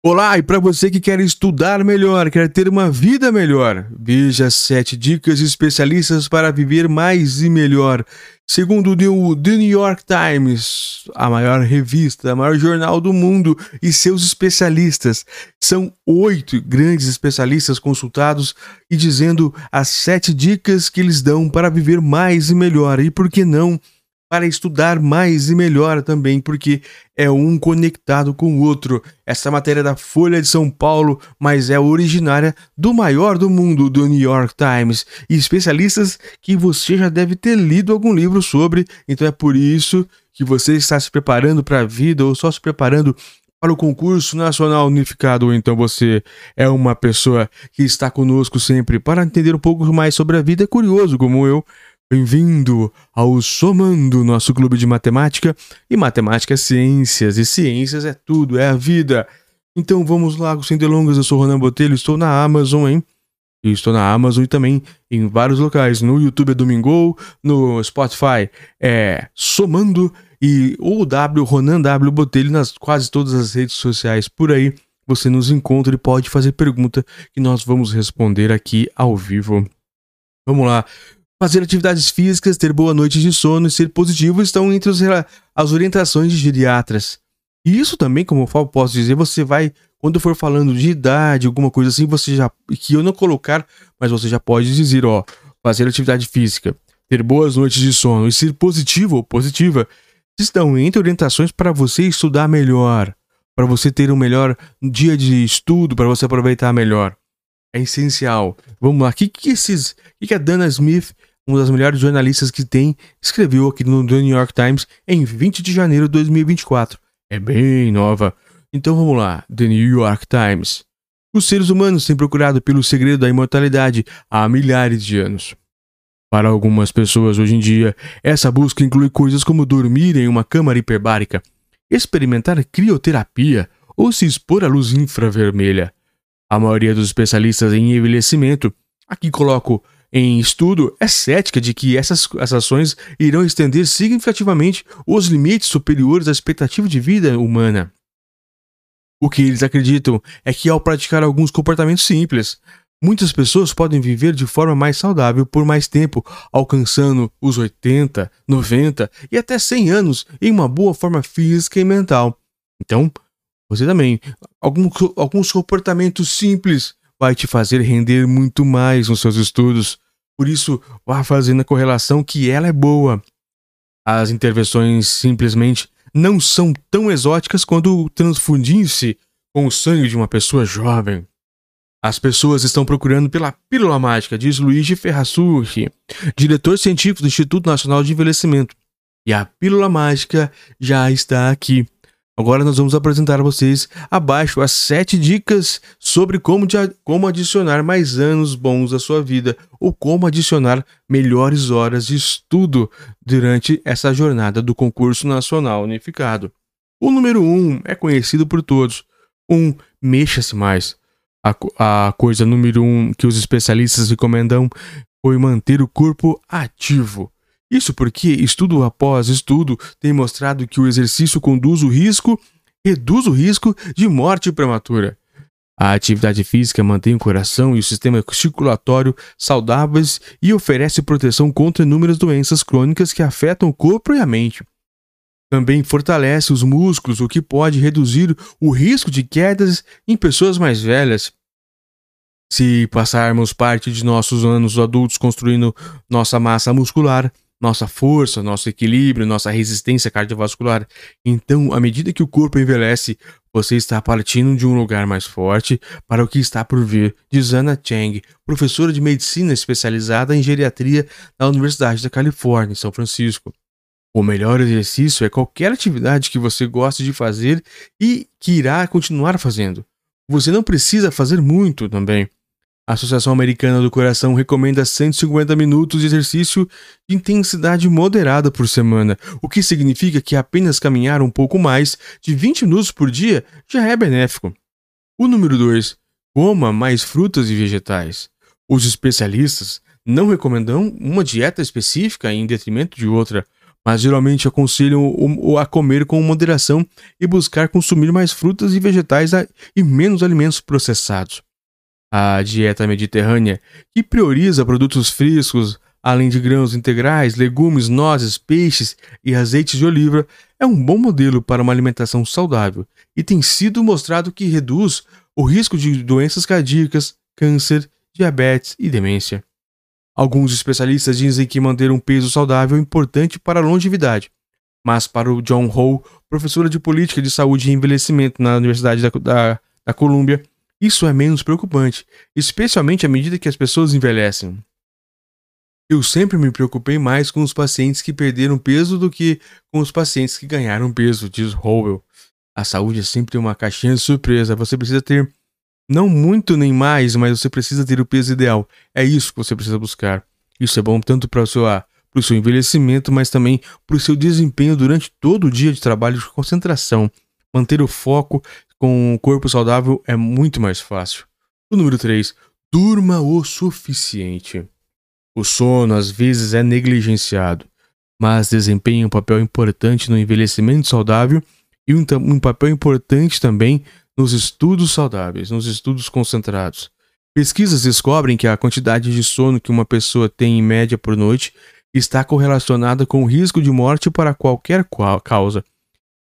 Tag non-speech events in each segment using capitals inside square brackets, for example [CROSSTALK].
Olá, e para você que quer estudar melhor, quer ter uma vida melhor, veja sete dicas especialistas para viver mais e melhor. Segundo o The New York Times, a maior revista, a maior jornal do mundo, e seus especialistas. São oito grandes especialistas consultados e dizendo as sete dicas que eles dão para viver mais e melhor. E por que não? Para estudar mais e melhor também, porque é um conectado com o outro. Essa matéria é da Folha de São Paulo, mas é originária do maior do mundo, do New York Times, e especialistas que você já deve ter lido algum livro sobre, então é por isso que você está se preparando para a vida ou só se preparando para o concurso nacional unificado, então você é uma pessoa que está conosco sempre para entender um pouco mais sobre a vida, é curioso como eu, Bem-vindo ao Somando, nosso clube de matemática. E matemática é ciências, e ciências é tudo, é a vida. Então vamos lá, sem delongas, eu sou Ronan Botelho, estou na Amazon, hein? E estou na Amazon e também em vários locais. No YouTube é Domingo, no Spotify é Somando e o W Ronan W Botelho nas quase todas as redes sociais por aí. Você nos encontra e pode fazer pergunta que nós vamos responder aqui ao vivo. Vamos lá. Fazer atividades físicas, ter boa noite de sono e ser positivo estão entre os, as orientações de geriatras. E isso também, como eu posso dizer, você vai, quando for falando de idade, alguma coisa assim, você já. que eu não colocar, mas você já pode dizer, ó, fazer atividade física, ter boas noites de sono e ser positivo ou positiva estão entre orientações para você estudar melhor, para você ter um melhor dia de estudo, para você aproveitar melhor. É essencial. Vamos lá, o que, que, esses, que, que a Dana Smith uma das melhores jornalistas que tem, escreveu aqui no The New York Times em 20 de janeiro de 2024. É bem nova. Então vamos lá, The New York Times. Os seres humanos têm procurado pelo segredo da imortalidade há milhares de anos. Para algumas pessoas hoje em dia, essa busca inclui coisas como dormir em uma câmara hiperbárica, experimentar crioterapia ou se expor à luz infravermelha. A maioria dos especialistas em envelhecimento, aqui coloco em estudo é cética de que essas, essas ações irão estender significativamente os limites superiores à expectativa de vida humana. O que eles acreditam é que, ao praticar alguns comportamentos simples, muitas pessoas podem viver de forma mais saudável por mais tempo, alcançando os 80, 90 e até 100 anos em uma boa forma física e mental. Então, você também, alguns, alguns comportamentos simples vai te fazer render muito mais nos seus estudos. Por isso, vá fazendo a correlação que ela é boa. As intervenções simplesmente não são tão exóticas quanto transfundir-se com o sangue de uma pessoa jovem. As pessoas estão procurando pela pílula mágica, diz Luigi Ferrasurri, diretor científico do Instituto Nacional de Envelhecimento. E a pílula mágica já está aqui. Agora nós vamos apresentar a vocês abaixo as 7 dicas sobre como, como adicionar mais anos bons à sua vida ou como adicionar melhores horas de estudo durante essa jornada do concurso nacional unificado. O número 1 um é conhecido por todos. 1. Um, Mexa-se mais. A, a coisa número 1 um que os especialistas recomendam foi manter o corpo ativo. Isso porque estudo após estudo tem mostrado que o exercício conduz o risco, reduz o risco de morte prematura. A atividade física mantém o coração e o sistema circulatório saudáveis e oferece proteção contra inúmeras doenças crônicas que afetam o corpo e a mente. Também fortalece os músculos, o que pode reduzir o risco de quedas em pessoas mais velhas. Se passarmos parte de nossos anos adultos construindo nossa massa muscular, nossa força, nosso equilíbrio, nossa resistência cardiovascular. Então, à medida que o corpo envelhece, você está partindo de um lugar mais forte para o que está por vir, diz Anna Chang, professora de medicina especializada em geriatria na Universidade da Califórnia, em São Francisco. O melhor exercício é qualquer atividade que você goste de fazer e que irá continuar fazendo. Você não precisa fazer muito também. A Associação Americana do Coração recomenda 150 minutos de exercício de intensidade moderada por semana, o que significa que apenas caminhar um pouco mais de 20 minutos por dia já é benéfico. O número 2. Coma mais frutas e vegetais. Os especialistas não recomendam uma dieta específica em detrimento de outra, mas geralmente aconselham a comer com moderação e buscar consumir mais frutas e vegetais e menos alimentos processados. A dieta mediterrânea, que prioriza produtos frescos, além de grãos integrais, legumes, nozes, peixes e azeites de oliva, é um bom modelo para uma alimentação saudável e tem sido mostrado que reduz o risco de doenças cardíacas, câncer, diabetes e demência. Alguns especialistas dizem que manter um peso saudável é importante para a longevidade, mas para o John Ho, professora de política de saúde e envelhecimento na Universidade da, da, da Colômbia, isso é menos preocupante, especialmente à medida que as pessoas envelhecem. Eu sempre me preocupei mais com os pacientes que perderam peso do que com os pacientes que ganharam peso, diz Howell. A saúde é sempre uma caixinha de surpresa. Você precisa ter não muito nem mais, mas você precisa ter o peso ideal. É isso que você precisa buscar. Isso é bom tanto para o seu, para o seu envelhecimento, mas também para o seu desempenho durante todo o dia de trabalho de concentração. Manter o foco com o corpo saudável é muito mais fácil. O número 3. Durma o suficiente. O sono às vezes é negligenciado, mas desempenha um papel importante no envelhecimento saudável e um, um papel importante também nos estudos saudáveis, nos estudos concentrados. Pesquisas descobrem que a quantidade de sono que uma pessoa tem em média por noite está correlacionada com o risco de morte para qualquer causa,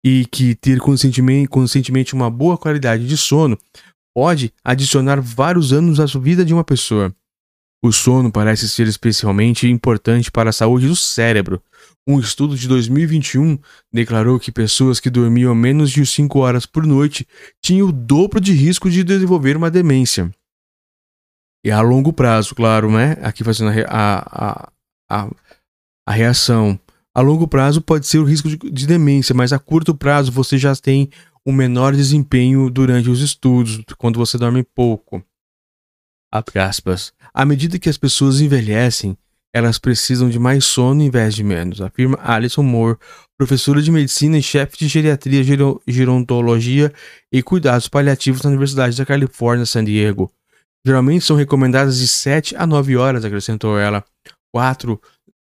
e que ter constantemente uma boa qualidade de sono pode adicionar vários anos à vida de uma pessoa. O sono parece ser especialmente importante para a saúde do cérebro. Um estudo de 2021 declarou que pessoas que dormiam menos de 5 horas por noite tinham o dobro de risco de desenvolver uma demência. E a longo prazo, claro, né? Aqui fazendo a, a, a, a reação. A longo prazo pode ser o risco de, de demência, mas a curto prazo você já tem um menor desempenho durante os estudos, quando você dorme pouco. Aspas. À medida que as pessoas envelhecem, elas precisam de mais sono em vez de menos, afirma Alison Moore, professora de medicina e chefe de geriatria, gerontologia e cuidados paliativos na Universidade da Califórnia, San Diego. Geralmente são recomendadas de 7 a 9 horas, acrescentou ela. 4.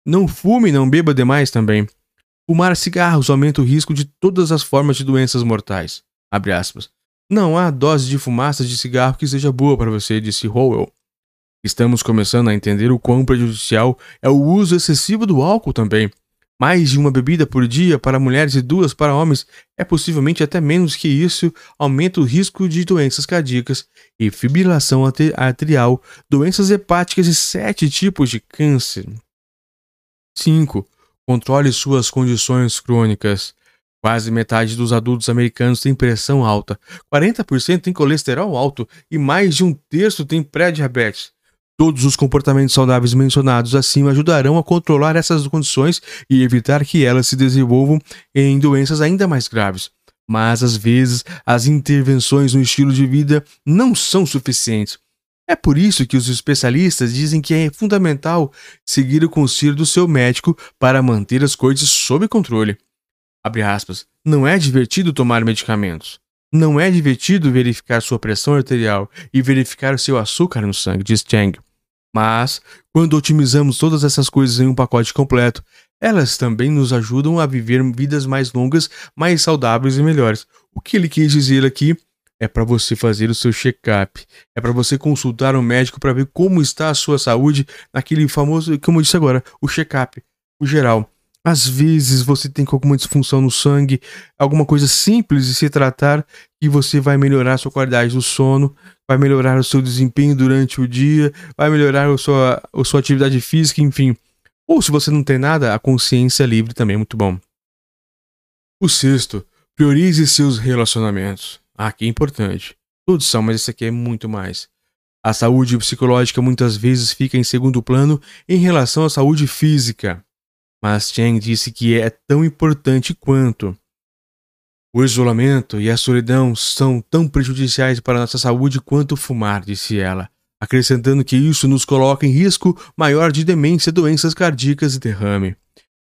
Não fume e não beba demais também. Fumar cigarros aumenta o risco de todas as formas de doenças mortais. Não há dose de fumaça de cigarro que seja boa para você, disse Howell. Estamos começando a entender o quão prejudicial é o uso excessivo do álcool também. Mais de uma bebida por dia para mulheres e duas para homens é possivelmente até menos que isso, aumenta o risco de doenças cardíacas e fibrilação arterial, doenças hepáticas e sete tipos de câncer. 5. Controle suas condições crônicas. Quase metade dos adultos americanos tem pressão alta, 40% tem colesterol alto e mais de um terço tem pré-diabetes. Todos os comportamentos saudáveis mencionados acima ajudarão a controlar essas condições e evitar que elas se desenvolvam em doenças ainda mais graves. Mas às vezes as intervenções no estilo de vida não são suficientes. É por isso que os especialistas dizem que é fundamental seguir o conselho do seu médico para manter as coisas sob controle. Aspas. Não é divertido tomar medicamentos. Não é divertido verificar sua pressão arterial e verificar o seu açúcar no sangue, diz Chang. Mas, quando otimizamos todas essas coisas em um pacote completo, elas também nos ajudam a viver vidas mais longas, mais saudáveis e melhores. O que ele quis dizer aqui é para você fazer o seu check-up, é para você consultar um médico para ver como está a sua saúde, naquele famoso, como eu disse agora, o check-up, o geral. Às vezes você tem alguma disfunção no sangue, alguma coisa simples de se tratar e você vai melhorar a sua qualidade do sono, vai melhorar o seu desempenho durante o dia, vai melhorar a sua, a sua atividade física, enfim. Ou se você não tem nada, a consciência livre também é muito bom. O sexto, priorize seus relacionamentos. Ah, que importante. Todos são, mas esse aqui é muito mais. A saúde psicológica muitas vezes fica em segundo plano em relação à saúde física mas Chang disse que é tão importante quanto. O isolamento e a solidão são tão prejudiciais para nossa saúde quanto fumar, disse ela, acrescentando que isso nos coloca em risco maior de demência, doenças cardíacas e derrame.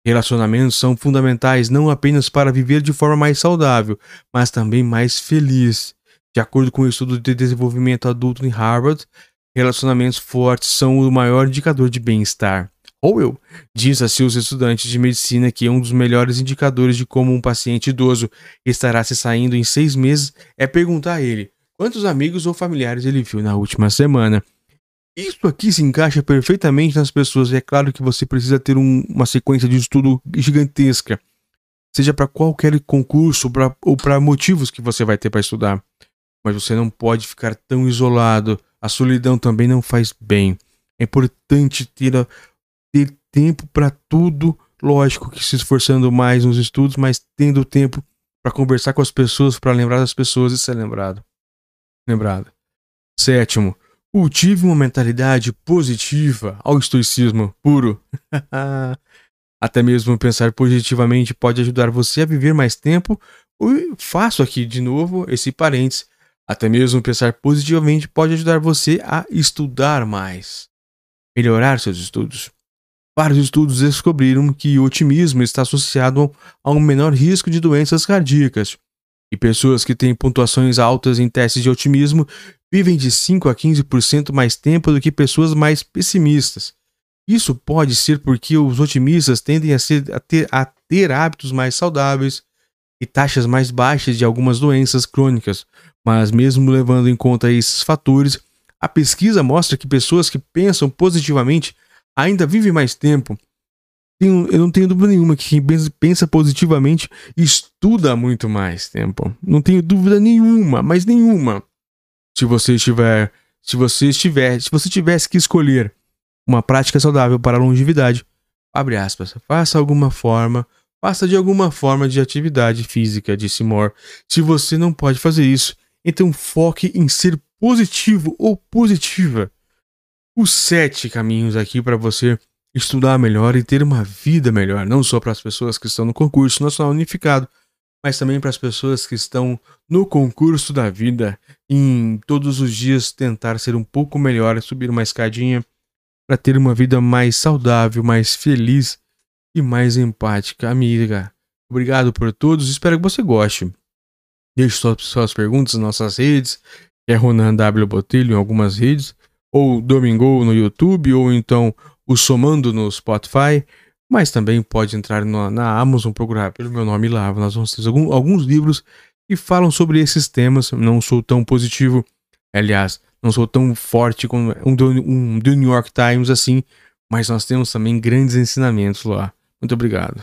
Relacionamentos são fundamentais não apenas para viver de forma mais saudável, mas também mais feliz. De acordo com o estudo de desenvolvimento adulto em Harvard, relacionamentos fortes são o maior indicador de bem-estar. Howell diz a seus estudantes de medicina que um dos melhores indicadores de como um paciente idoso estará se saindo em seis meses é perguntar a ele quantos amigos ou familiares ele viu na última semana. Isso aqui se encaixa perfeitamente nas pessoas e é claro que você precisa ter um, uma sequência de estudo gigantesca, seja para qualquer concurso pra, ou para motivos que você vai ter para estudar. Mas você não pode ficar tão isolado. A solidão também não faz bem. É importante ter, ter tempo para tudo, lógico que se esforçando mais nos estudos, mas tendo tempo para conversar com as pessoas, para lembrar das pessoas e ser lembrado. Lembrado. Sétimo, Cultive uma mentalidade positiva ao estoicismo puro. [LAUGHS] Até mesmo pensar positivamente pode ajudar você a viver mais tempo. E faço aqui de novo esse parênteses. Até mesmo pensar positivamente pode ajudar você a estudar mais, melhorar seus estudos. Vários estudos descobriram que o otimismo está associado a um menor risco de doenças cardíacas. E pessoas que têm pontuações altas em testes de otimismo vivem de 5 a 15% mais tempo do que pessoas mais pessimistas. Isso pode ser porque os otimistas tendem a, ser, a, ter, a ter hábitos mais saudáveis e taxas mais baixas de algumas doenças crônicas, mas mesmo levando em conta esses fatores, a pesquisa mostra que pessoas que pensam positivamente ainda vivem mais tempo. Eu não tenho dúvida nenhuma que quem pensa positivamente estuda muito mais tempo. Não tenho dúvida nenhuma, mas nenhuma se você estiver, se você estiver, se você tivesse que escolher uma prática saudável para a longevidade, abre aspas, faça alguma forma, faça de alguma forma de atividade física, disse Moore. Se você não pode fazer isso, então foque em ser positivo ou positiva. Os sete caminhos aqui para você estudar melhor e ter uma vida melhor, não só para as pessoas que estão no concurso nacional unificado, mas também para as pessoas que estão no concurso da vida, em todos os dias tentar ser um pouco melhor, subir uma escadinha para ter uma vida mais saudável, mais feliz e mais empática, amiga. Obrigado por todos, espero que você goste. Deixe suas, suas perguntas nas nossas redes, é Ronan W. Botelho em algumas redes, ou Domingo no YouTube, ou então o Somando no Spotify mas também pode entrar no, na Amazon procurar pelo meu nome lá. Nós vamos ter algum, alguns livros que falam sobre esses temas. Não sou tão positivo, aliás, não sou tão forte como um do, um do New York Times assim, mas nós temos também grandes ensinamentos lá. Muito obrigado.